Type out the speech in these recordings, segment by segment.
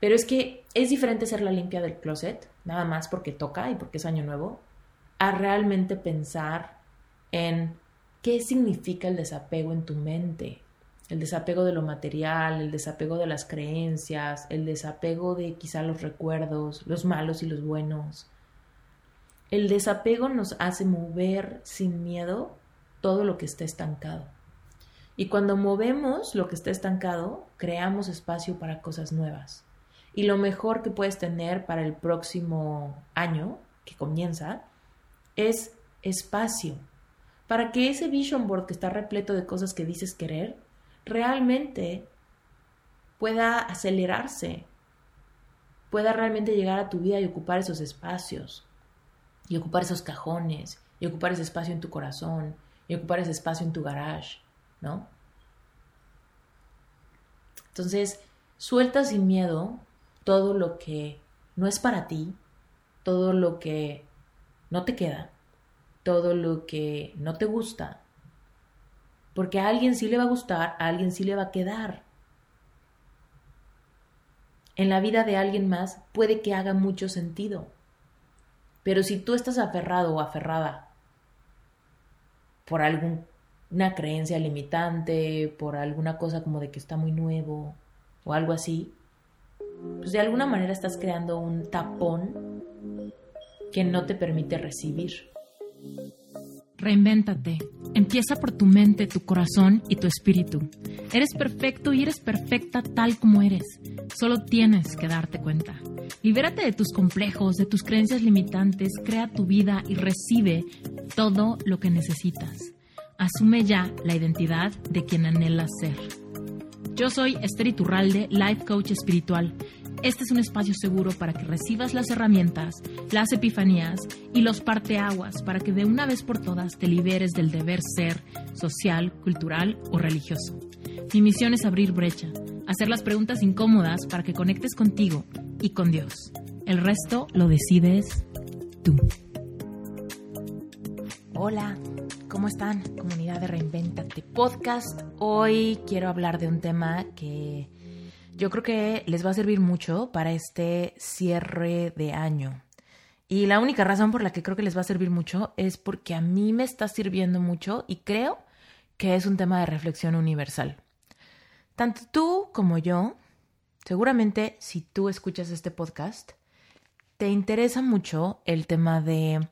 Pero es que es diferente ser la limpia del closet, nada más porque toca y porque es año nuevo, a realmente pensar en qué significa el desapego en tu mente. El desapego de lo material, el desapego de las creencias, el desapego de quizá los recuerdos, los malos y los buenos. El desapego nos hace mover sin miedo todo lo que está estancado. Y cuando movemos lo que está estancado, creamos espacio para cosas nuevas. Y lo mejor que puedes tener para el próximo año que comienza es espacio para que ese vision board que está repleto de cosas que dices querer realmente pueda acelerarse, pueda realmente llegar a tu vida y ocupar esos espacios, y ocupar esos cajones, y ocupar ese espacio en tu corazón, y ocupar ese espacio en tu garage, ¿no? Entonces, suelta sin miedo todo lo que no es para ti, todo lo que no te queda, todo lo que no te gusta, porque a alguien sí le va a gustar, a alguien sí le va a quedar. En la vida de alguien más puede que haga mucho sentido, pero si tú estás aferrado o aferrada por alguna creencia limitante, por alguna cosa como de que está muy nuevo o algo así, pues de alguna manera estás creando un tapón que no te permite recibir. Reinvéntate. Empieza por tu mente, tu corazón y tu espíritu. Eres perfecto y eres perfecta tal como eres. Solo tienes que darte cuenta. Libérate de tus complejos, de tus creencias limitantes, crea tu vida y recibe todo lo que necesitas. Asume ya la identidad de quien anhelas ser. Yo soy Esther Iturralde, Life Coach Espiritual este es un espacio seguro para que recibas las herramientas, las epifanías y los parteaguas para que de una vez por todas te liberes del deber ser social, cultural o religioso. Mi misión es abrir brecha, hacer las preguntas incómodas para que conectes contigo y con Dios. El resto lo decides tú. Hola, ¿cómo están? Comunidad de Reinventate Podcast. Hoy quiero hablar de un tema que yo creo que les va a servir mucho para este cierre de año. Y la única razón por la que creo que les va a servir mucho es porque a mí me está sirviendo mucho y creo que es un tema de reflexión universal. Tanto tú como yo, seguramente si tú escuchas este podcast, te interesa mucho el tema de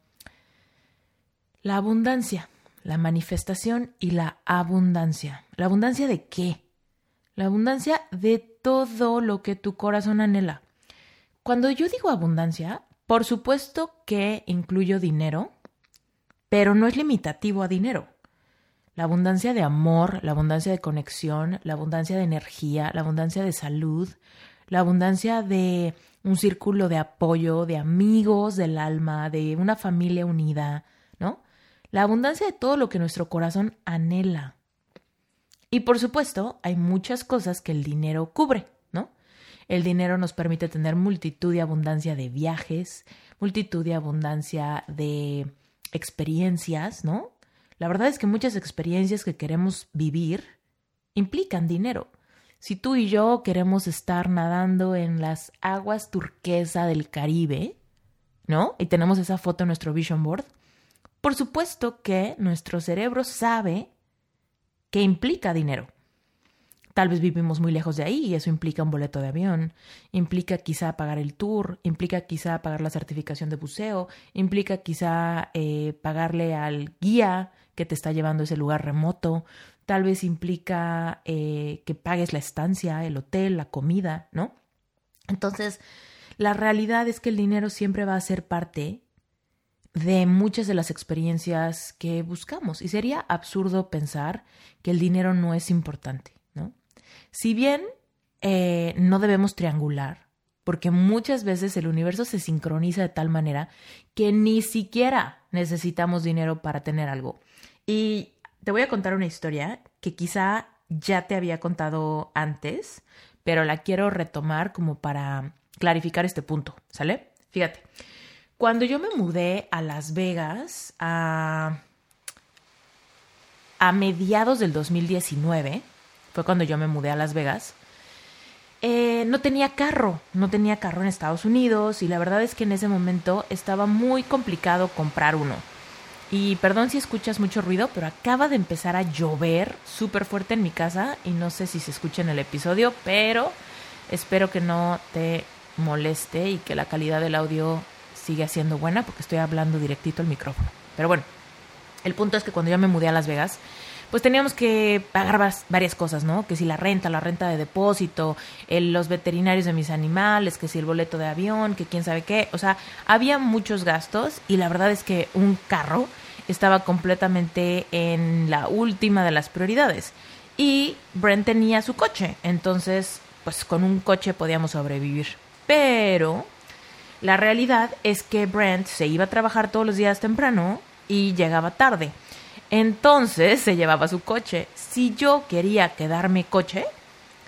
la abundancia, la manifestación y la abundancia. ¿La abundancia de qué? La abundancia de todo lo que tu corazón anhela. Cuando yo digo abundancia, por supuesto que incluyo dinero, pero no es limitativo a dinero. La abundancia de amor, la abundancia de conexión, la abundancia de energía, la abundancia de salud, la abundancia de un círculo de apoyo, de amigos del alma, de una familia unida. La abundancia de todo lo que nuestro corazón anhela. Y por supuesto, hay muchas cosas que el dinero cubre, ¿no? El dinero nos permite tener multitud y abundancia de viajes, multitud y abundancia de experiencias, ¿no? La verdad es que muchas experiencias que queremos vivir implican dinero. Si tú y yo queremos estar nadando en las aguas turquesa del Caribe, ¿no? Y tenemos esa foto en nuestro vision board, por supuesto que nuestro cerebro sabe que implica dinero. Tal vez vivimos muy lejos de ahí y eso implica un boleto de avión, implica quizá pagar el tour, implica quizá pagar la certificación de buceo, implica quizá eh, pagarle al guía que te está llevando a ese lugar remoto, tal vez implica eh, que pagues la estancia, el hotel, la comida, ¿no? Entonces, la realidad es que el dinero siempre va a ser parte de muchas de las experiencias que buscamos. Y sería absurdo pensar que el dinero no es importante, ¿no? Si bien eh, no debemos triangular, porque muchas veces el universo se sincroniza de tal manera que ni siquiera necesitamos dinero para tener algo. Y te voy a contar una historia que quizá ya te había contado antes, pero la quiero retomar como para clarificar este punto, ¿sale? Fíjate. Cuando yo me mudé a Las Vegas a, a mediados del 2019, fue cuando yo me mudé a Las Vegas, eh, no tenía carro, no tenía carro en Estados Unidos y la verdad es que en ese momento estaba muy complicado comprar uno. Y perdón si escuchas mucho ruido, pero acaba de empezar a llover súper fuerte en mi casa y no sé si se escucha en el episodio, pero espero que no te moleste y que la calidad del audio siga siendo buena porque estoy hablando directito al micrófono. Pero bueno, el punto es que cuando yo me mudé a Las Vegas, pues teníamos que pagar varias cosas, ¿no? Que si la renta, la renta de depósito, los veterinarios de mis animales, que si el boleto de avión, que quién sabe qué. O sea, había muchos gastos y la verdad es que un carro estaba completamente en la última de las prioridades. Y Brent tenía su coche, entonces, pues con un coche podíamos sobrevivir. Pero la realidad es que Brent se iba a trabajar todos los días temprano y llegaba tarde. Entonces se llevaba su coche. Si yo quería quedarme coche,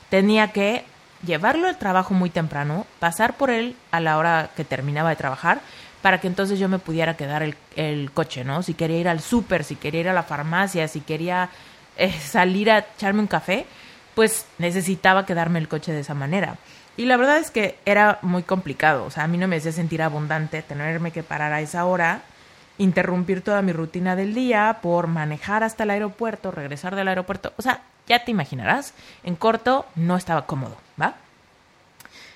tenía que llevarlo al trabajo muy temprano, pasar por él a la hora que terminaba de trabajar, para que entonces yo me pudiera quedar el, coche, ¿no? Si quería ir al súper, si quería ir a la farmacia, si quería eh, salir a echarme un café, pues necesitaba quedarme el coche de esa manera. Y la verdad es que era muy complicado, o sea, a mí no me hacía sentir abundante tenerme que parar a esa hora interrumpir toda mi rutina del día por manejar hasta el aeropuerto, regresar del aeropuerto. O sea, ya te imaginarás, en corto no estaba cómodo, ¿va?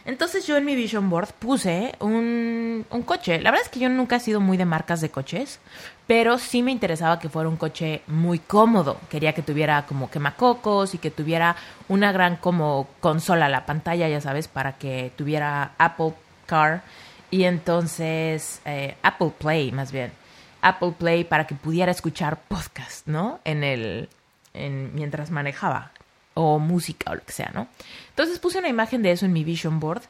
Entonces yo en mi vision board puse un, un, coche. La verdad es que yo nunca he sido muy de marcas de coches, pero sí me interesaba que fuera un coche muy cómodo. Quería que tuviera como quemacocos y que tuviera una gran como consola, la pantalla, ya sabes, para que tuviera Apple Car y entonces eh, Apple Play más bien. Apple Play para que pudiera escuchar podcast, ¿no? En el, en, mientras manejaba, o música o lo que sea, ¿no? Entonces puse una imagen de eso en mi vision board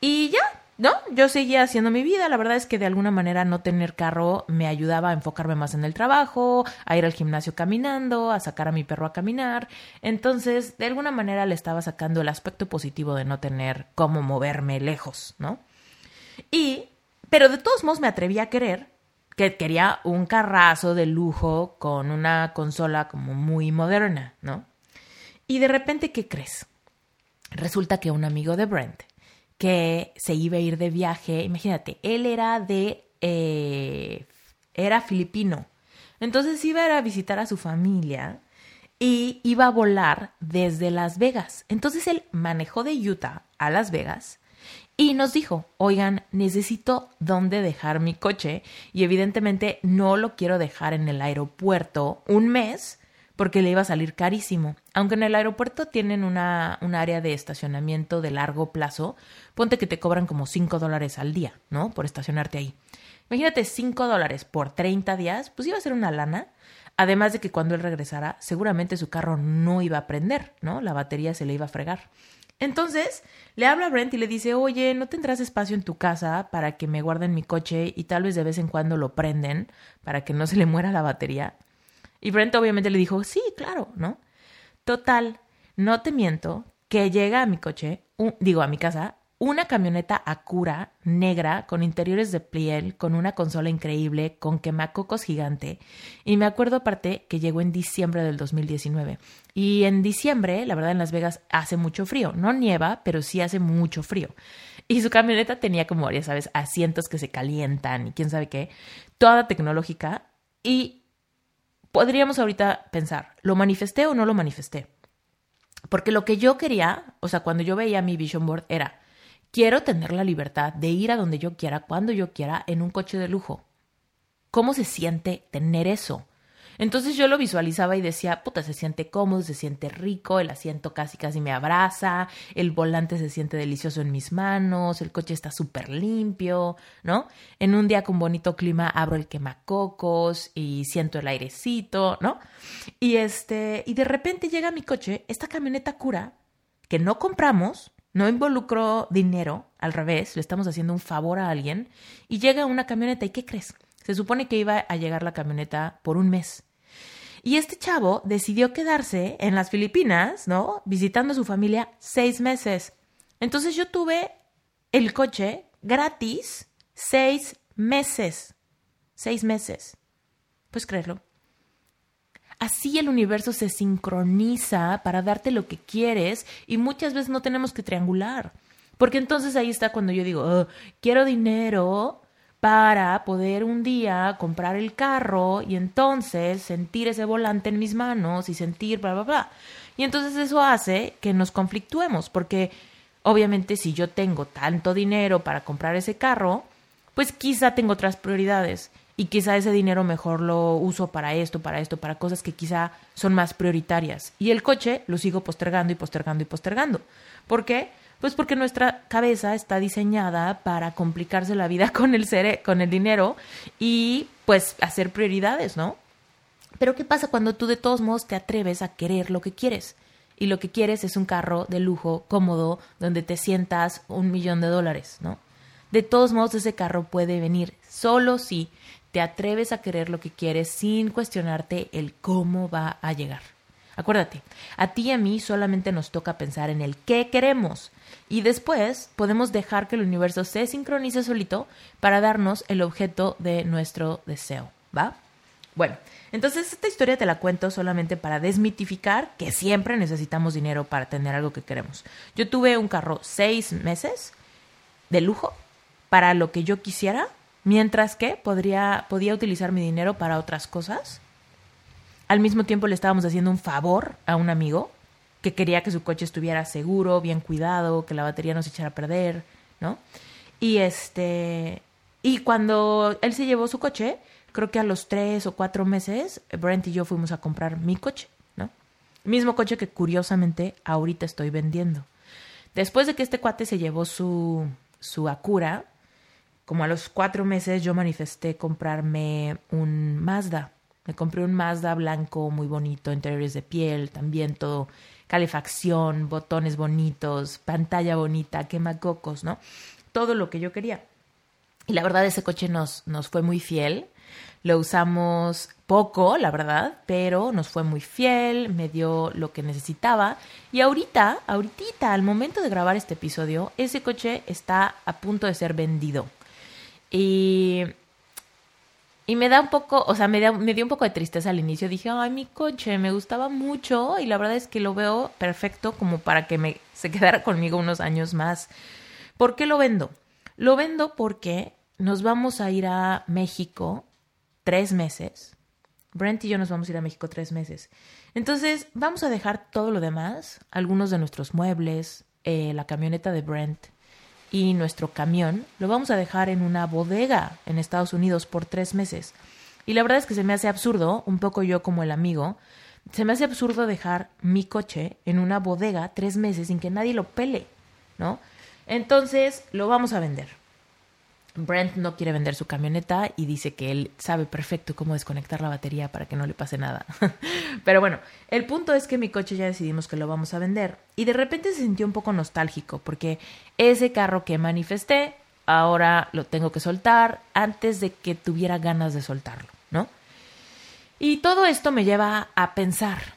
y ya, ¿no? Yo seguía haciendo mi vida. La verdad es que de alguna manera no tener carro me ayudaba a enfocarme más en el trabajo, a ir al gimnasio caminando, a sacar a mi perro a caminar. Entonces, de alguna manera le estaba sacando el aspecto positivo de no tener cómo moverme lejos, ¿no? Y, pero de todos modos me atreví a querer que quería un carrazo de lujo con una consola como muy moderna, ¿no? Y de repente, ¿qué crees? Resulta que un amigo de Brent, que se iba a ir de viaje, imagínate, él era de... Eh, era filipino. Entonces iba a, ir a visitar a su familia y iba a volar desde Las Vegas. Entonces él manejó de Utah a Las Vegas y nos dijo, oigan, necesito dónde dejar mi coche y evidentemente no lo quiero dejar en el aeropuerto un mes porque le iba a salir carísimo. Aunque en el aeropuerto tienen una, un área de estacionamiento de largo plazo, ponte que te cobran como 5 dólares al día, ¿no? Por estacionarte ahí. Imagínate 5 dólares por 30 días, pues iba a ser una lana. Además de que cuando él regresara, seguramente su carro no iba a prender, ¿no? La batería se le iba a fregar. Entonces, le habla a Brent y le dice, oye, ¿no tendrás espacio en tu casa para que me guarden mi coche y tal vez de vez en cuando lo prenden para que no se le muera la batería? Y Brent obviamente le dijo, sí, claro, ¿no? Total, no te miento, que llega a mi coche, digo, a mi casa, una camioneta Acura negra con interiores de piel, con una consola increíble, con quemacocos gigante. Y me acuerdo aparte que llegó en diciembre del 2019. Y en diciembre, la verdad, en Las Vegas hace mucho frío. No nieva, pero sí hace mucho frío. Y su camioneta tenía como, ya sabes, asientos que se calientan y quién sabe qué. Toda tecnológica. Y podríamos ahorita pensar, ¿lo manifesté o no lo manifesté? Porque lo que yo quería, o sea, cuando yo veía mi vision board era Quiero tener la libertad de ir a donde yo quiera, cuando yo quiera, en un coche de lujo. ¿Cómo se siente tener eso? Entonces yo lo visualizaba y decía, puta, se siente cómodo, se siente rico, el asiento casi casi me abraza, el volante se siente delicioso en mis manos, el coche está súper limpio, ¿no? En un día con bonito clima abro el quemacocos y siento el airecito, ¿no? Y este, y de repente llega mi coche, esta camioneta cura, que no compramos, no involucró dinero, al revés, le estamos haciendo un favor a alguien y llega una camioneta y ¿qué crees? Se supone que iba a llegar la camioneta por un mes. Y este chavo decidió quedarse en las Filipinas, ¿no? Visitando a su familia seis meses. Entonces yo tuve el coche gratis seis meses. Seis meses. Pues creerlo. Así el universo se sincroniza para darte lo que quieres y muchas veces no tenemos que triangular. Porque entonces ahí está cuando yo digo, oh, quiero dinero para poder un día comprar el carro y entonces sentir ese volante en mis manos y sentir bla, bla, bla. Y entonces eso hace que nos conflictuemos, porque obviamente si yo tengo tanto dinero para comprar ese carro, pues quizá tengo otras prioridades y quizá ese dinero mejor lo uso para esto, para esto, para cosas que quizá son más prioritarias. Y el coche lo sigo postergando y postergando y postergando. ¿Por qué? Pues porque nuestra cabeza está diseñada para complicarse la vida con el, con el dinero y pues hacer prioridades, ¿no? Pero ¿qué pasa cuando tú de todos modos te atreves a querer lo que quieres? Y lo que quieres es un carro de lujo, cómodo, donde te sientas un millón de dólares, ¿no? De todos modos ese carro puede venir solo si te atreves a querer lo que quieres sin cuestionarte el cómo va a llegar. Acuérdate, a ti y a mí solamente nos toca pensar en el qué queremos y después podemos dejar que el universo se sincronice solito para darnos el objeto de nuestro deseo, ¿va? Bueno, entonces esta historia te la cuento solamente para desmitificar que siempre necesitamos dinero para tener algo que queremos. Yo tuve un carro seis meses de lujo para lo que yo quisiera, mientras que podría, podía utilizar mi dinero para otras cosas al mismo tiempo le estábamos haciendo un favor a un amigo que quería que su coche estuviera seguro, bien cuidado, que la batería no se echara a perder, ¿no? Y este y cuando él se llevó su coche, creo que a los tres o cuatro meses, Brent y yo fuimos a comprar mi coche, ¿no? Mismo coche que curiosamente ahorita estoy vendiendo. Después de que este cuate se llevó su, su Acura, como a los cuatro meses yo manifesté comprarme un Mazda me compré un Mazda blanco muy bonito, interiores de piel, también todo calefacción, botones bonitos, pantalla bonita, quemacocos, ¿no? Todo lo que yo quería. Y la verdad ese coche nos, nos fue muy fiel. Lo usamos poco, la verdad, pero nos fue muy fiel, me dio lo que necesitaba. Y ahorita, ahorita, al momento de grabar este episodio, ese coche está a punto de ser vendido. Y y me da un poco, o sea, me, me dio un poco de tristeza al inicio. Dije, ay, mi coche me gustaba mucho y la verdad es que lo veo perfecto como para que me, se quedara conmigo unos años más. ¿Por qué lo vendo? Lo vendo porque nos vamos a ir a México tres meses. Brent y yo nos vamos a ir a México tres meses. Entonces, vamos a dejar todo lo demás, algunos de nuestros muebles, eh, la camioneta de Brent, y nuestro camión lo vamos a dejar en una bodega en Estados Unidos por tres meses. Y la verdad es que se me hace absurdo, un poco yo como el amigo, se me hace absurdo dejar mi coche en una bodega tres meses sin que nadie lo pele, ¿no? Entonces lo vamos a vender. Brent no quiere vender su camioneta y dice que él sabe perfecto cómo desconectar la batería para que no le pase nada. Pero bueno, el punto es que mi coche ya decidimos que lo vamos a vender y de repente se sintió un poco nostálgico porque ese carro que manifesté ahora lo tengo que soltar antes de que tuviera ganas de soltarlo, ¿no? Y todo esto me lleva a pensar,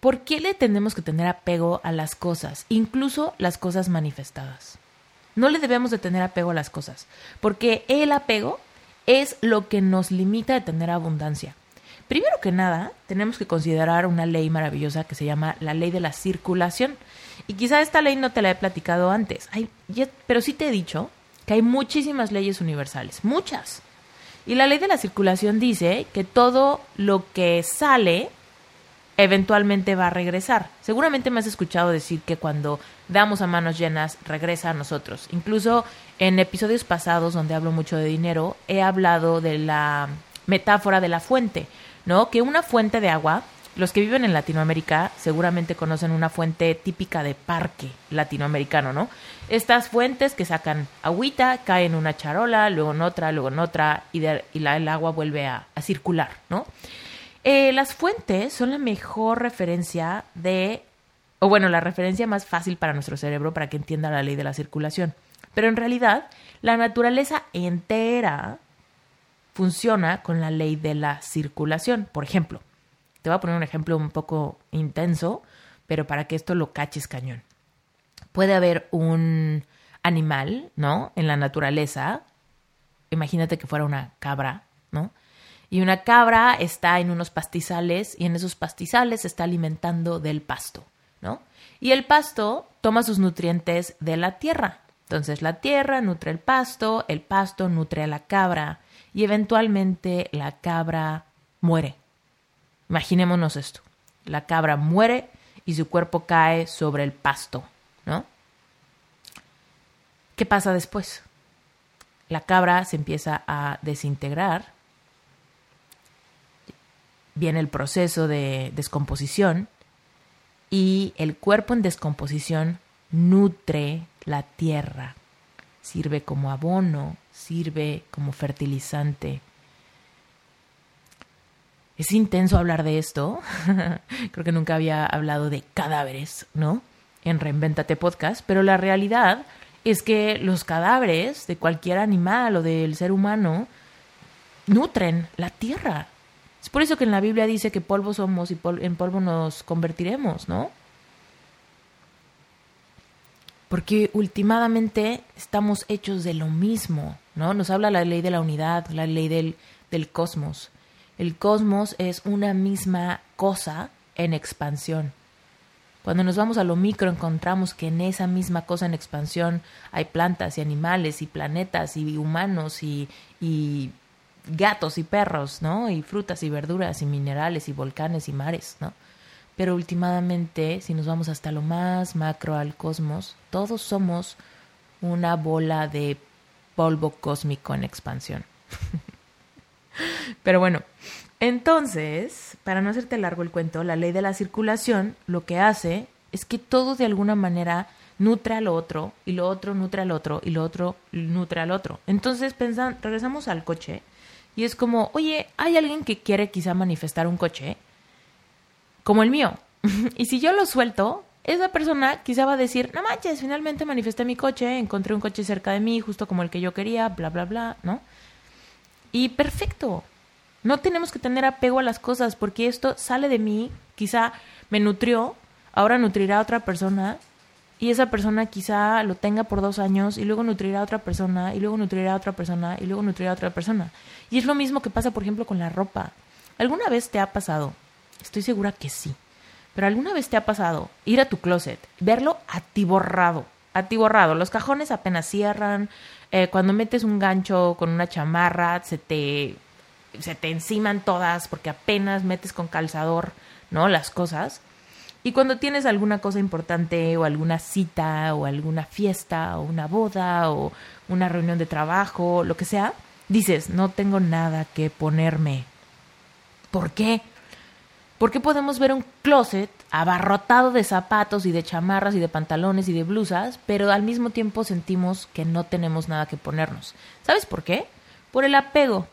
¿por qué le tenemos que tener apego a las cosas, incluso las cosas manifestadas? No le debemos de tener apego a las cosas, porque el apego es lo que nos limita de tener abundancia. Primero que nada, tenemos que considerar una ley maravillosa que se llama la ley de la circulación. Y quizá esta ley no te la he platicado antes, pero sí te he dicho que hay muchísimas leyes universales, muchas. Y la ley de la circulación dice que todo lo que sale eventualmente va a regresar. Seguramente me has escuchado decir que cuando damos a manos llenas regresa a nosotros. Incluso en episodios pasados donde hablo mucho de dinero, he hablado de la metáfora de la fuente, ¿no? Que una fuente de agua, los que viven en Latinoamérica seguramente conocen una fuente típica de parque latinoamericano, ¿no? Estas fuentes que sacan agüita, caen en una charola, luego en otra, luego en otra, y, el agua vuelve a circular, ¿no? Eh, las fuentes son la mejor referencia de, o bueno, la referencia más fácil para nuestro cerebro para que entienda la ley de la circulación. Pero en realidad, la naturaleza entera funciona con la ley de la circulación. Por ejemplo, te voy a poner un ejemplo un poco intenso, pero para que esto lo caches cañón. Puede haber un animal, ¿no? En la naturaleza, imagínate que fuera una cabra, ¿no? Y una cabra está en unos pastizales y en esos pastizales se está alimentando del pasto, ¿no? Y el pasto toma sus nutrientes de la tierra. Entonces la tierra nutre el pasto, el pasto nutre a la cabra y eventualmente la cabra muere. Imaginémonos esto. La cabra muere y su cuerpo cae sobre el pasto, ¿no? ¿Qué pasa después? La cabra se empieza a desintegrar, viene el proceso de descomposición y el cuerpo en descomposición nutre la tierra, sirve como abono, sirve como fertilizante. Es intenso hablar de esto. Creo que nunca había hablado de cadáveres, ¿no? En Reinventate Podcast, pero la realidad es que los cadáveres de cualquier animal o del ser humano nutren la tierra. Es por eso que en la Biblia dice que polvo somos y en polvo nos convertiremos, ¿no? Porque últimamente estamos hechos de lo mismo, ¿no? Nos habla la ley de la unidad, la ley del, del cosmos. El cosmos es una misma cosa en expansión. Cuando nos vamos a lo micro encontramos que en esa misma cosa en expansión hay plantas y animales y planetas y humanos y, y gatos y perros, ¿no? Y frutas y verduras y minerales y volcanes y mares, ¿no? Pero últimamente, si nos vamos hasta lo más macro al cosmos, todos somos una bola de polvo cósmico en expansión. Pero bueno, entonces, para no hacerte largo el cuento, la ley de la circulación lo que hace es que todo de alguna manera nutre al otro y lo otro nutre al otro y lo otro nutre al otro. Entonces, pensan, regresamos al coche y es como, oye, hay alguien que quiere quizá manifestar un coche como el mío. y si yo lo suelto, esa persona quizá va a decir, no manches, finalmente manifesté mi coche, encontré un coche cerca de mí, justo como el que yo quería, bla, bla, bla, ¿no? Y perfecto, no tenemos que tener apego a las cosas porque esto sale de mí, quizá me nutrió, ahora nutrirá a otra persona y esa persona quizá lo tenga por dos años y luego nutrirá a otra persona y luego nutrirá a otra persona y luego nutrirá a otra persona. Y es lo mismo que pasa, por ejemplo, con la ropa. ¿Alguna vez te ha pasado? Estoy segura que sí. Pero alguna vez te ha pasado ir a tu closet, verlo atiborrado, atiborrado. Los cajones apenas cierran. Eh, cuando metes un gancho con una chamarra, se te se te enciman todas porque apenas metes con calzador, ¿no? Las cosas. Y cuando tienes alguna cosa importante o alguna cita o alguna fiesta o una boda o una reunión de trabajo, lo que sea, dices, no tengo nada que ponerme. ¿Por qué? Porque podemos ver un closet abarrotado de zapatos y de chamarras y de pantalones y de blusas, pero al mismo tiempo sentimos que no tenemos nada que ponernos. ¿Sabes por qué? Por el apego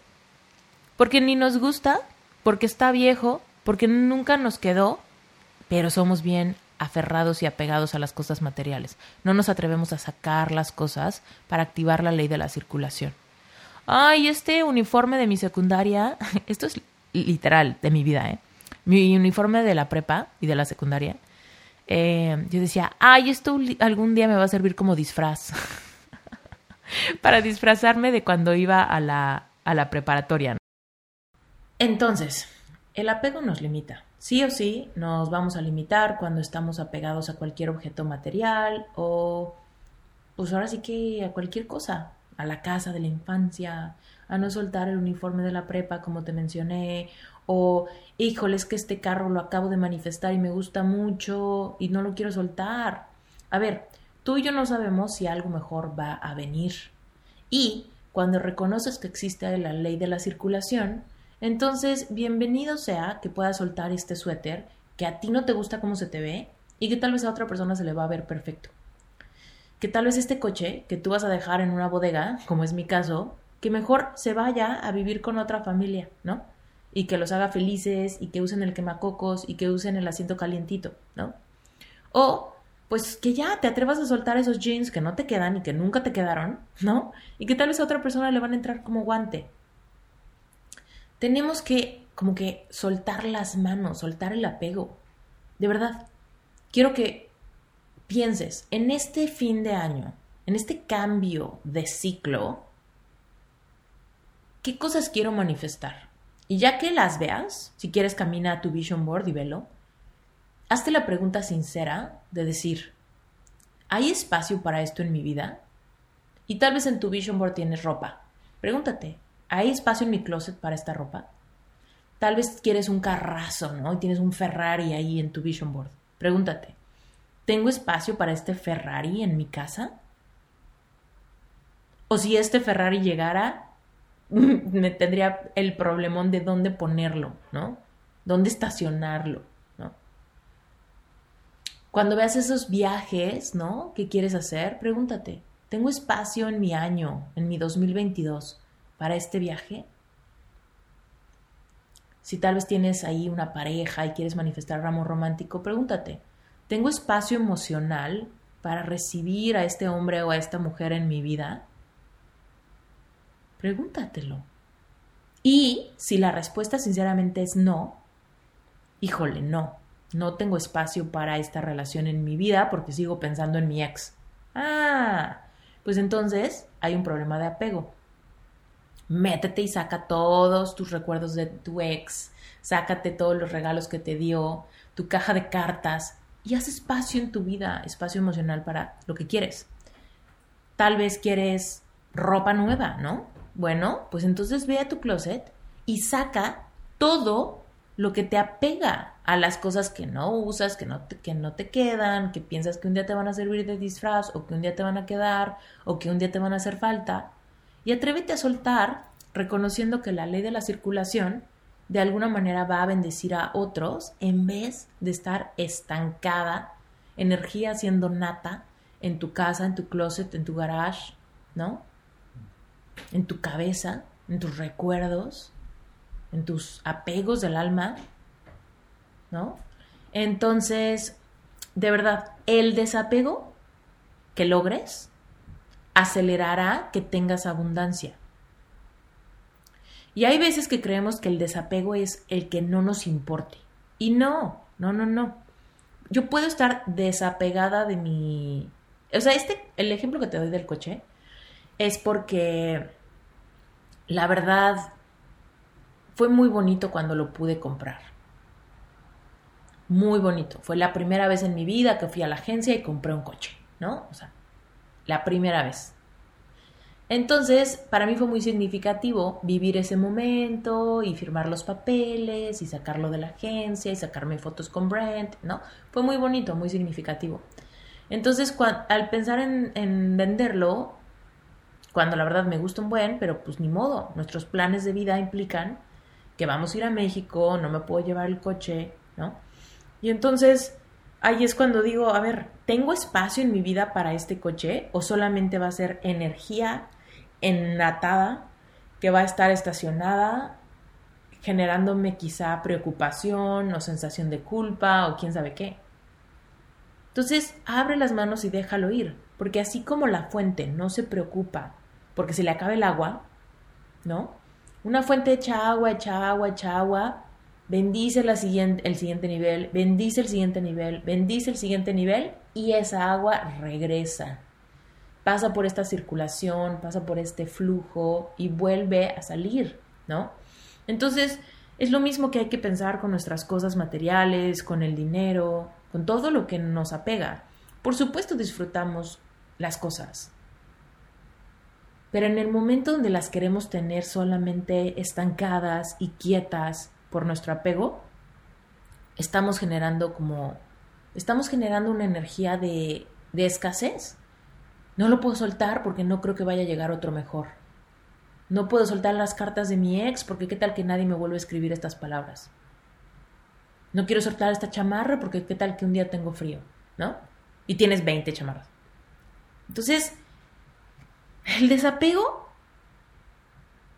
porque ni nos gusta, porque está viejo, porque nunca nos quedó, pero somos bien aferrados y apegados a las cosas materiales. No nos atrevemos a sacar las cosas para activar la ley de la circulación. Ay, este uniforme de mi secundaria, esto es literal de mi vida, ¿eh? Mi uniforme de la prepa y de la secundaria. Eh, yo decía, ay, esto algún día me va a servir como disfraz. para disfrazarme de cuando iba a la, a la preparatoria. Entonces, el apego nos limita. Sí o sí nos vamos a limitar cuando estamos apegados a cualquier objeto material o pues ahora sí que a cualquier cosa, a la casa de la infancia, a no soltar el uniforme de la prepa como te mencioné, o híjole, es que este carro lo acabo de manifestar y me gusta mucho y no lo quiero soltar. A ver, tú y yo no sabemos si algo mejor va a venir. Y cuando reconoces que existe la ley de la circulación, entonces, bienvenido sea que puedas soltar este suéter que a ti no te gusta cómo se te ve y que tal vez a otra persona se le va a ver perfecto. Que tal vez este coche que tú vas a dejar en una bodega, como es mi caso, que mejor se vaya a vivir con otra familia, ¿no? Y que los haga felices y que usen el quemacocos y que usen el asiento calientito, ¿no? O pues que ya te atrevas a soltar esos jeans que no te quedan y que nunca te quedaron, ¿no? Y que tal vez a otra persona le van a entrar como guante, tenemos que como que soltar las manos, soltar el apego. De verdad, quiero que pienses en este fin de año, en este cambio de ciclo, ¿qué cosas quiero manifestar? Y ya que las veas, si quieres camina a tu vision board y velo, hazte la pregunta sincera de decir, ¿hay espacio para esto en mi vida? Y tal vez en tu vision board tienes ropa. Pregúntate, ¿hay espacio en mi closet para esta ropa? Tal vez quieres un carrazo, ¿no? Y tienes un Ferrari ahí en tu vision board. Pregúntate, ¿tengo espacio para este Ferrari en mi casa? O si este Ferrari llegara, me tendría el problemón de dónde ponerlo, ¿no? ¿Dónde estacionarlo, ¿no? Cuando veas esos viajes, ¿no? ¿Qué quieres hacer? Pregúntate, ¿tengo espacio en mi año, en mi 2022, para este viaje? Si tal vez tienes ahí una pareja y quieres manifestar amor romántico, pregúntate, ¿tengo espacio emocional para recibir a este hombre o a esta mujer en mi vida? Pregúntatelo. Y si la respuesta sinceramente es no, híjole, no, no tengo espacio para esta relación en mi vida porque sigo pensando en mi ex. Ah, pues entonces hay un problema de apego. Métete y saca todos tus recuerdos de tu ex, sácate todos los regalos que te dio, tu caja de cartas y haz espacio en tu vida, espacio emocional para lo que quieres. Tal vez quieres ropa nueva, ¿no? Bueno, pues entonces ve a tu closet y saca todo lo que te apega a las cosas que no usas, que no, te, que no te quedan, que piensas que un día te van a servir de disfraz o que un día te van a quedar o que un día te van a hacer falta. Y atrévete a soltar reconociendo que la ley de la circulación de alguna manera va a bendecir a otros en vez de estar estancada, energía siendo nata en tu casa, en tu closet, en tu garage, ¿no? en tu cabeza, en tus recuerdos, en tus apegos del alma, ¿no? Entonces, de verdad, el desapego que logres acelerará que tengas abundancia. Y hay veces que creemos que el desapego es el que no nos importe. Y no, no, no, no. Yo puedo estar desapegada de mi... O sea, este, el ejemplo que te doy del coche, es porque la verdad fue muy bonito cuando lo pude comprar. Muy bonito. Fue la primera vez en mi vida que fui a la agencia y compré un coche, ¿no? O sea, la primera vez. Entonces, para mí fue muy significativo vivir ese momento y firmar los papeles y sacarlo de la agencia y sacarme fotos con Brent, ¿no? Fue muy bonito, muy significativo. Entonces, al pensar en, en venderlo, cuando la verdad me gusta un buen, pero pues ni modo, nuestros planes de vida implican que vamos a ir a México, no me puedo llevar el coche, ¿no? Y entonces ahí es cuando digo, a ver, ¿tengo espacio en mi vida para este coche o solamente va a ser energía ennatada que va a estar estacionada generándome quizá preocupación o sensación de culpa o quién sabe qué? Entonces, abre las manos y déjalo ir, porque así como la fuente no se preocupa porque se le acaba el agua, ¿no? Una fuente echa agua, echa agua, echa agua, bendice el siguiente nivel, bendice el siguiente nivel, bendice el siguiente nivel y esa agua regresa. Pasa por esta circulación, pasa por este flujo y vuelve a salir, ¿no? Entonces, es lo mismo que hay que pensar con nuestras cosas materiales, con el dinero, con todo lo que nos apega. Por supuesto disfrutamos las cosas, pero en el momento donde las queremos tener solamente estancadas y quietas por nuestro apego, estamos generando como, estamos generando una energía de, escasez. No lo puedo soltar porque no creo que vaya a llegar otro mejor. No puedo soltar las cartas de mi ex porque qué tal que nadie me vuelve a escribir estas palabras. No quiero soltar esta chamarra porque qué tal que un día tengo frío, ¿no? Y tienes 20 chamarras. Entonces, el desapego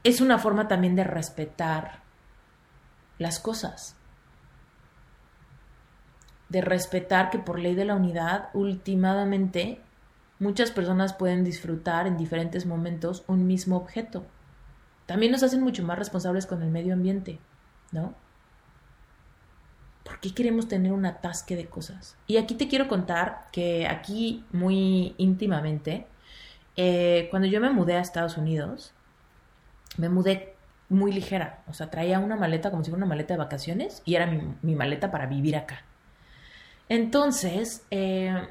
es una forma también de respetar las cosas, de respetar que por ley de la unidad, últimamente, muchas personas pueden disfrutar en diferentes momentos un mismo objeto. También nos hacen mucho más responsables con el medio ambiente, ¿no? ¿Por qué queremos tener un atasque de cosas? Y aquí te quiero contar que aquí muy íntimamente, eh, cuando yo me mudé a Estados Unidos, me mudé muy ligera. O sea, traía una maleta como si fuera una maleta de vacaciones y era mi, maleta para vivir acá. Entonces, eh,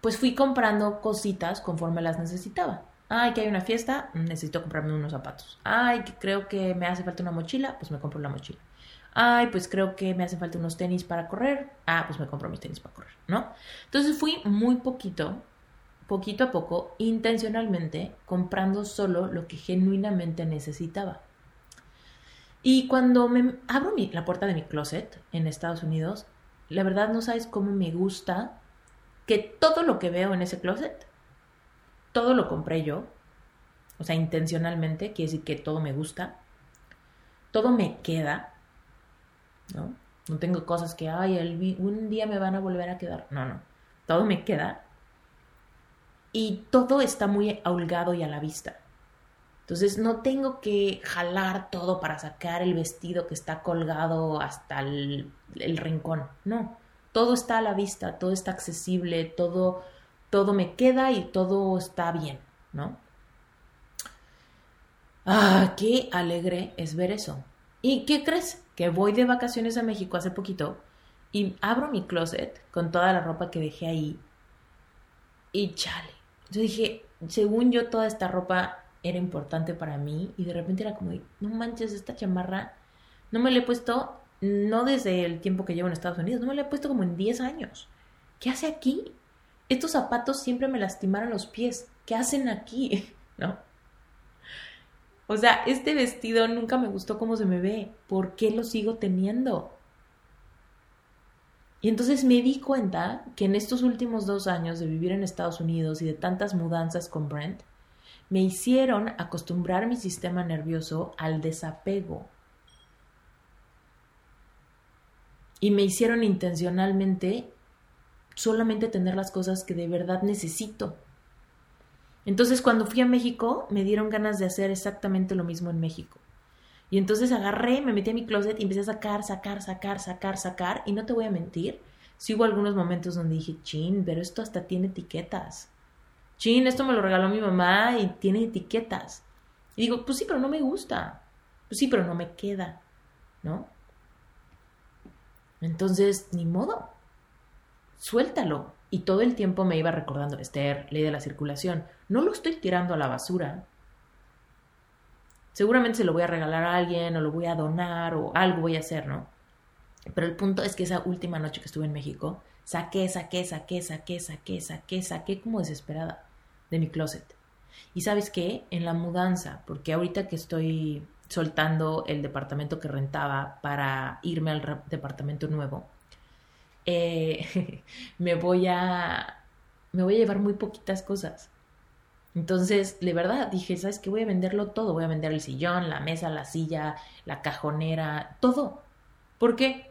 pues fui comprando cositas conforme las necesitaba. Ay, que hay una fiesta, necesito comprarme unos zapatos. Ay, que creo que me hace falta una mochila, pues me compro la mochila. Ay, pues creo que me hace falta unos tenis para correr. Ah, pues me compro mis tenis para correr, ¿no? Entonces fui muy poquito, poquito a poco, intencionalmente, comprando solo lo que genuinamente necesitaba. Y cuando me abro la puerta de mi closet en Estados Unidos, la verdad no sabes cómo me gusta que todo lo que veo en ese closet, todo lo compré yo, o sea, intencionalmente, quiere decir que todo me gusta, todo me queda, ¿no? No tengo cosas que, ay, un día me van a volver a quedar, no, no, todo me queda y todo está muy holgado y a la vista. Entonces no tengo que jalar todo para sacar el vestido que está colgado hasta el, rincón. No, todo está a la vista, todo está accesible, todo, todo me queda y todo está bien, ¿no? Ah, qué alegre es ver eso. ¿Y qué crees? Que voy de vacaciones a México hace poquito y abro mi closet con toda la ropa que dejé ahí. Y chale. Yo dije, según yo, toda esta ropa era importante para mí y de repente era como, no manches, esta chamarra no me la he puesto, no desde el tiempo que llevo en Estados Unidos, no me la he puesto como en 10 años. ¿Qué hace aquí? Estos zapatos siempre me lastimaron los pies. ¿Qué hacen aquí? ¿No? O sea, este vestido nunca me gustó cómo se me ve. ¿Por qué lo sigo teniendo? Y entonces me di cuenta que en estos últimos dos años de vivir en Estados Unidos y de tantas mudanzas con Brent, me hicieron acostumbrar mi sistema nervioso al desapego. Y me hicieron intencionalmente solamente tener las cosas que de verdad necesito. Entonces cuando fui a México me dieron ganas de hacer exactamente lo mismo en México. Y entonces agarré, me metí a mi closet y empecé a sacar, sacar, sacar, sacar, sacar. Y no te voy a mentir, si hubo algunos momentos donde dije, chin, pero esto hasta tiene etiquetas chin, esto me lo regaló mi mamá y tiene etiquetas. Y digo, pues sí, pero no me gusta. Pues sí, pero no me queda, ¿no? Entonces, ni modo. Suéltalo. Y todo el tiempo me iba recordando, Esther, ley de la circulación. No lo estoy tirando a la basura. Seguramente se lo voy a regalar a alguien o lo voy a donar o algo voy a hacer, ¿no? Pero el punto es que esa última noche que estuve en México, saqué, saqué, saqué, saqué, saqué, saqué, saqué como desesperada de mi closet. Y sabes qué, en la mudanza, porque ahorita que estoy soltando el departamento que rentaba para irme al departamento nuevo, eh, me voy a me voy a llevar muy poquitas cosas. Entonces, de verdad, dije, ¿sabes qué? Voy a venderlo todo. Voy a vender el sillón, la mesa, la silla, la cajonera, todo. ¿Por qué?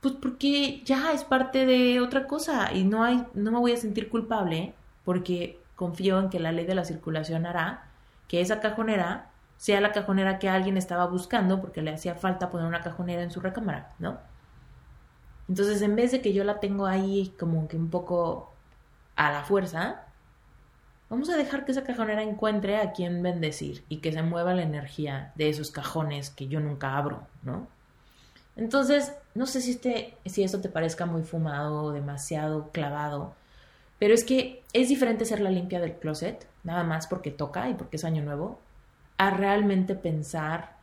Pues porque ya es parte de otra cosa y no hay, no me voy a sentir culpable porque confío en que la ley de la circulación hará que esa cajonera sea la cajonera que alguien estaba buscando porque le hacía falta poner una cajonera en su recámara, ¿no? Entonces, en vez de que yo la tengo ahí como que un poco a la fuerza, vamos a dejar que esa cajonera encuentre a quien bendecir y que se mueva la energía de esos cajones que yo nunca abro, ¿no? Entonces, no sé si, este, si esto te parezca muy fumado, demasiado clavado, pero es que es diferente ser la limpia del closet, nada más porque toca y porque es año nuevo, a realmente pensar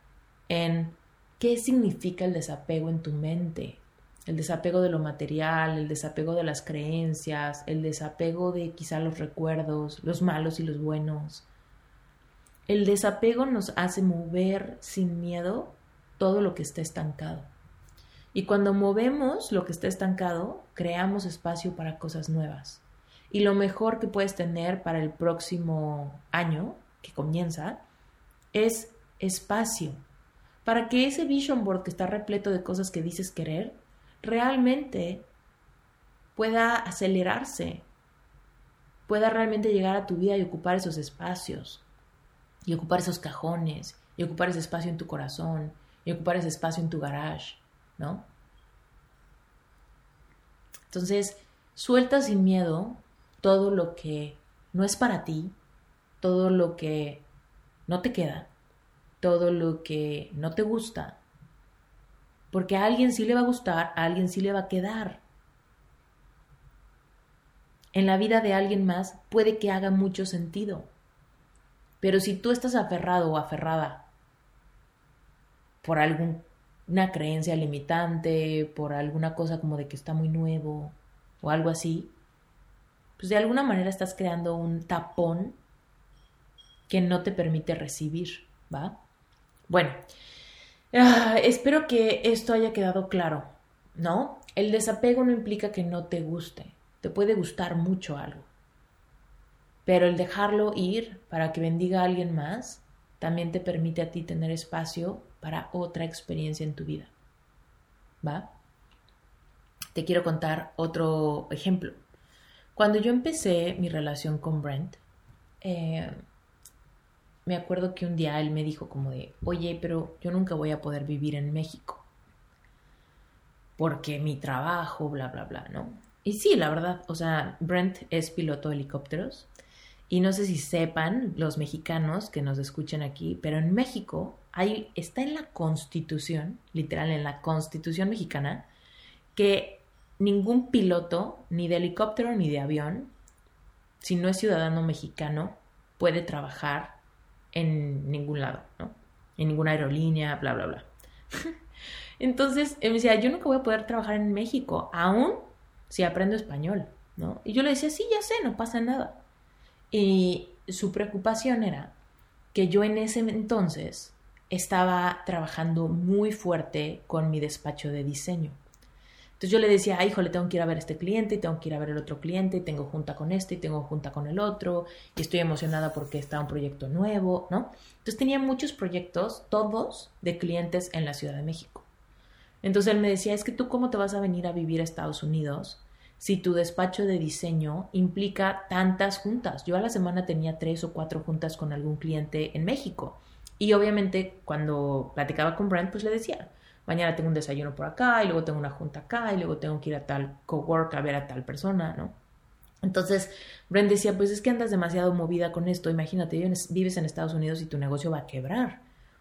en qué significa el desapego en tu mente, el desapego de lo material, el desapego de las creencias, el desapego de quizá los recuerdos, los malos y los buenos. El desapego nos hace mover sin miedo todo lo que está estancado. Y cuando movemos lo que está estancado, creamos espacio para cosas nuevas. Y lo mejor que puedes tener para el próximo año que comienza es espacio. Para que ese vision board que está repleto de cosas que dices querer, realmente pueda acelerarse, pueda realmente llegar a tu vida y ocupar esos espacios, y ocupar esos cajones, y ocupar ese espacio en tu corazón, y ocupar ese espacio en tu garage, ¿no? Entonces, suelta sin miedo todo lo que no es para ti, todo lo que no te queda, todo lo que no te gusta. Porque a alguien sí le va a gustar, a alguien sí le va a quedar. En la vida de alguien más puede que haga mucho sentido. Pero si tú estás aferrado o aferrada por alguna creencia limitante, por alguna cosa como de que está muy nuevo o algo así, pues de alguna manera estás creando un tapón que no te permite recibir, ¿va? Bueno, ah, espero que esto haya quedado claro, ¿no? El desapego no implica que no te guste, te puede gustar mucho algo. Pero el dejarlo ir para que bendiga a alguien más también te permite a ti tener espacio para otra experiencia en tu vida. ¿Va? Te quiero contar otro ejemplo. Cuando yo empecé mi relación con Brent, eh, me acuerdo que un día él me dijo como de, oye, pero yo nunca voy a poder vivir en México. Porque mi trabajo, bla, bla, bla, ¿no? Y sí, la verdad, o sea, Brent es piloto de helicópteros. Y no sé si sepan los mexicanos que nos escuchen aquí, pero en México hay, está en la constitución, literal en la constitución mexicana, que ningún piloto, ni de helicóptero ni de avión, si no es ciudadano mexicano, puede trabajar en ningún lado, ¿no? En ninguna aerolínea, bla, bla, bla. Entonces, él me decía, yo nunca voy a poder trabajar en México, aún si aprendo español, ¿no? Y yo le decía, sí, ya sé, no pasa nada. Y su preocupación era que yo en ese entonces estaba trabajando muy fuerte con mi despacho de diseño. Entonces yo le decía, ay, hijo, le tengo que ir a ver este cliente, y tengo que ir a ver el otro cliente, y tengo junta con este, y tengo junta con el otro, y estoy emocionada porque está un proyecto nuevo, ¿no? Entonces tenía muchos proyectos, todos de clientes en la Ciudad de México. Entonces él me decía, es que tú cómo te vas a venir a vivir a Estados Unidos si tu despacho de diseño implica tantas juntas. Yo a la semana tenía tres o cuatro juntas con algún cliente en México. Y obviamente cuando platicaba con Brent, pues le decía, mañana tengo un desayuno por acá y luego tengo una junta acá y luego tengo que ir a tal cowork a ver a tal persona, ¿no? Entonces, Brent decía, pues es que andas demasiado movida con esto, imagínate, vives en Estados Unidos y tu negocio va a quebrar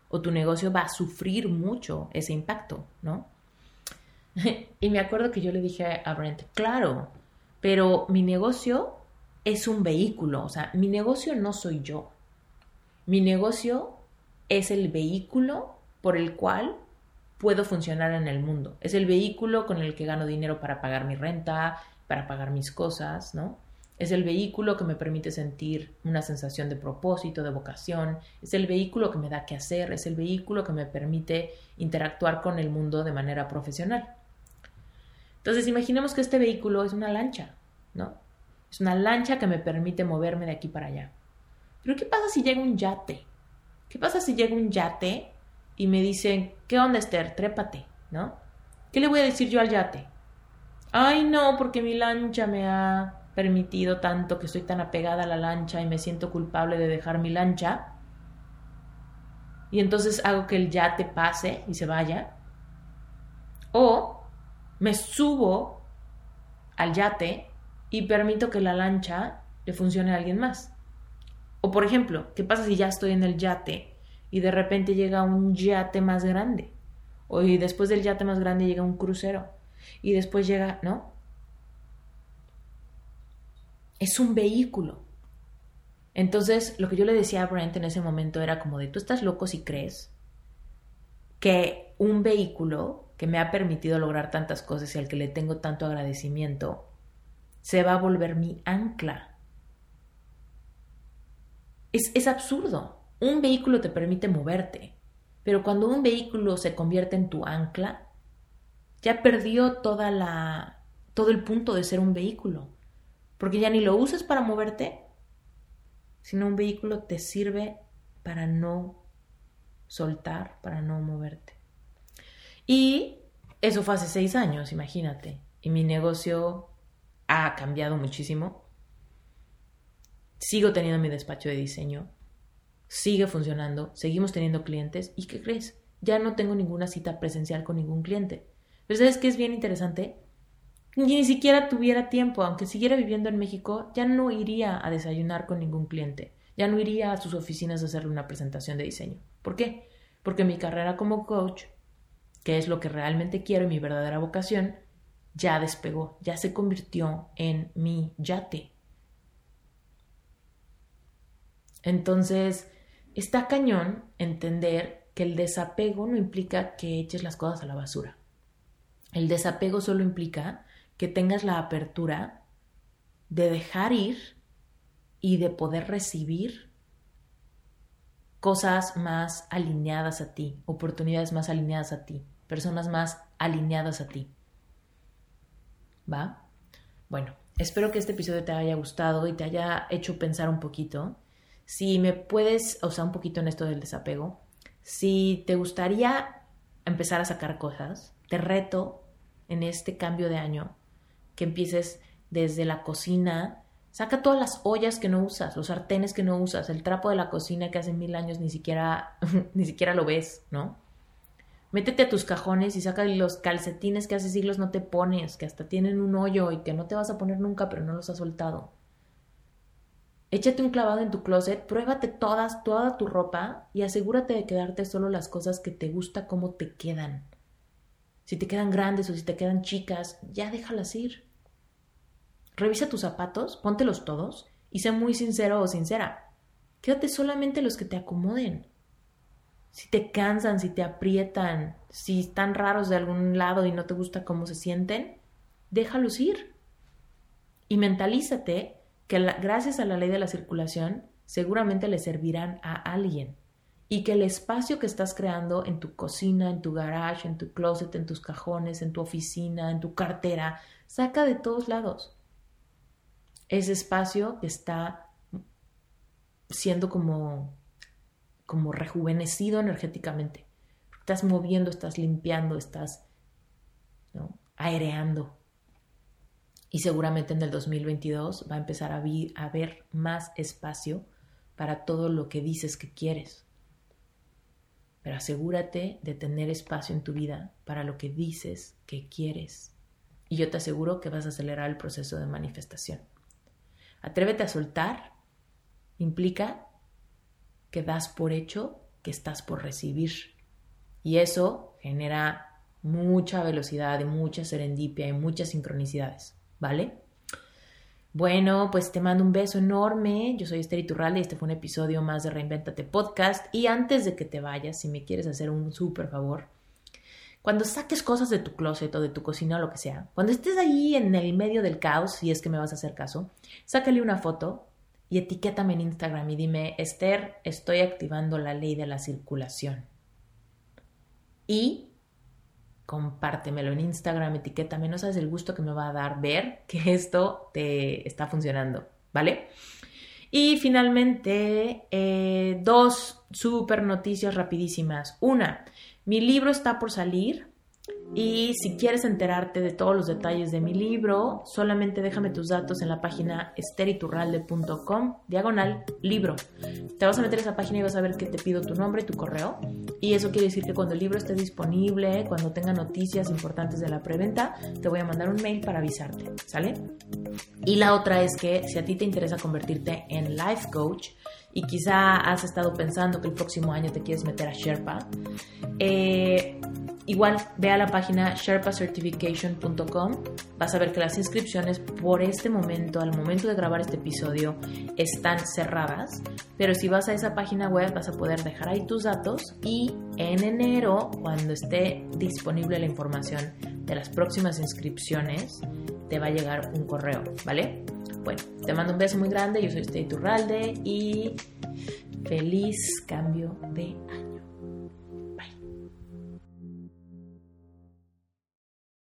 o tu negocio va a sufrir mucho ese impacto, ¿no? y me acuerdo que yo le dije a Brent, claro, pero mi negocio es un vehículo, o sea, mi negocio no soy yo. Mi negocio es el vehículo por el cual puedo funcionar en el mundo. Es el vehículo con el que gano dinero para pagar mi renta, para pagar mis cosas, ¿no? Es el vehículo que me permite sentir una sensación de propósito, de vocación. Es el vehículo que me da que hacer. Es el vehículo que me permite interactuar con el mundo de manera profesional. Entonces, imaginemos que este vehículo es una lancha, ¿no? Es una lancha que me permite moverme de aquí para allá. Pero ¿qué pasa si llega un yate? ¿Qué pasa si llega un yate y me dicen, ¿qué onda Esther? Trépate, ¿no? ¿Qué le voy a decir yo al yate? Ay, no, porque mi lancha me ha permitido tanto que estoy tan apegada a la lancha y me siento culpable de dejar mi lancha. Y entonces hago que el yate pase y se vaya. O me subo al yate y permito que la lancha le funcione a alguien más. O por ejemplo, ¿qué pasa si ya estoy en el yate y de repente llega un yate más grande. O y después del yate más grande llega un crucero. Y después llega, ¿no? Es un vehículo. Entonces, lo que yo le decía a Brent en ese momento era como de, tú estás loco si crees que un vehículo que me ha permitido lograr tantas cosas y al que le tengo tanto agradecimiento, se va a volver mi ancla. Es, es absurdo. Un vehículo te permite moverte, pero cuando un vehículo se convierte en tu ancla, ya perdió toda la todo el punto de ser un vehículo, porque ya ni lo usas para moverte, sino un vehículo te sirve para no soltar, para no moverte. Y eso fue hace seis años, imagínate. Y mi negocio ha cambiado muchísimo. Sigo teniendo mi despacho de diseño sigue funcionando, seguimos teniendo clientes y ¿qué crees? Ya no tengo ninguna cita presencial con ningún cliente. Pero ¿sabes qué es bien interesante? Ni siquiera tuviera tiempo, aunque siguiera viviendo en México, ya no iría a desayunar con ningún cliente, ya no iría a sus oficinas a hacerle una presentación de diseño. ¿Por qué? porque mi carrera como coach, que es lo que realmente quiero y mi verdadera vocación, ya despegó, ya se convirtió en mi yate. Entonces, está cañón entender que el desapego no implica que eches las cosas a la basura. El desapego solo implica que tengas la apertura de dejar ir y de poder recibir cosas más alineadas a ti, oportunidades más alineadas a ti, personas más alineadas a ti. ¿Va? Bueno, espero que este episodio te haya gustado y te haya hecho pensar un poquito. Si me puedes, o sea, un poquito en esto del desapego, si te gustaría empezar a sacar cosas, te reto en este cambio de año que empieces desde la cocina, saca todas las ollas que no usas, los sartenes que no usas, el trapo de la cocina que hace mil años ni siquiera, ni siquiera lo ves, ¿no? Métete a tus cajones y saca los calcetines que hace siglos no te pones, que hasta tienen un hoyo y que no te vas a poner nunca, pero no los has soltado. Échate un clavado en tu closet, pruébate todas, toda tu ropa y asegúrate de quedarte solo las cosas que te gusta cómo te quedan. Si te quedan grandes o si te quedan chicas, ya déjalas ir. Revisa tus zapatos, póntelos todos y sé muy sincero o sincera. Quédate solamente los que te acomoden si te cansan, si te aprietan, si están raros de algún lado y no te gusta cómo se sienten, déjalos ir. Y mentalízate que gracias a la ley de la circulación seguramente le servirán a alguien y que el espacio que estás creando en tu cocina, en tu garage, en tu closet, en tus cajones, en tu oficina, en tu cartera, saca de todos lados. Ese espacio que está siendo como como rejuvenecido energéticamente. Estás moviendo, estás limpiando, estás ¿no? aireando. Y seguramente en el 2022 va a empezar a, a haber más espacio para todo lo que dices que quieres. Pero asegúrate de tener espacio en tu vida para lo que dices que quieres. Y yo te aseguro que vas a acelerar el proceso de manifestación. Atrévete a soltar implica que das por hecho que estás por recibir. Y eso genera mucha velocidad y mucha serendipia y muchas sincronicidades, ¿vale? Bueno, pues te mando un beso enorme. Yo soy Esther Iturralde y este fue un episodio más de Reinventate Podcast. Y antes de que te vayas, si me quieres hacer un súper favor, cuando saques cosas de tu closet o de tu cocina o lo que sea, cuando estés ahí en el medio del caos, si es que me vas a hacer caso, sácale una foto y etiquétame en Instagram y dime, Esther, estoy activando la ley de la circulación. Y compártemelo en Instagram, etiquétame, no sabes el gusto que me va a dar ver que esto te está funcionando, ¿vale? Y finalmente, eh, dos super noticias rapidísimas. Una, mi libro está por salir, y si quieres enterarte de todos los detalles de mi libro, solamente déjame tus datos en la página esteriturralde.com, diagonal libro. Te vas a meter esa página y vas a ver que te pido tu nombre y tu correo. Y eso quiere decir que cuando el libro esté disponible, cuando tenga noticias importantes de la preventa, te voy a mandar un mail para avisarte, ¿sale? Y la otra es que si a ti te interesa convertirte en life coach, y quizá has estado pensando que el próximo año te quieres meter a Sherpa, eh, igual ve a la página sherpacertification.com, vas a ver que las inscripciones por este momento, al momento de grabar este episodio, están cerradas, pero si vas a esa página web vas a poder dejar ahí tus datos y en enero, cuando esté disponible la información de las próximas inscripciones, te va a llegar un correo, ¿vale? Bueno, te mando un beso muy grande, yo soy Stey Turralde y feliz cambio de año.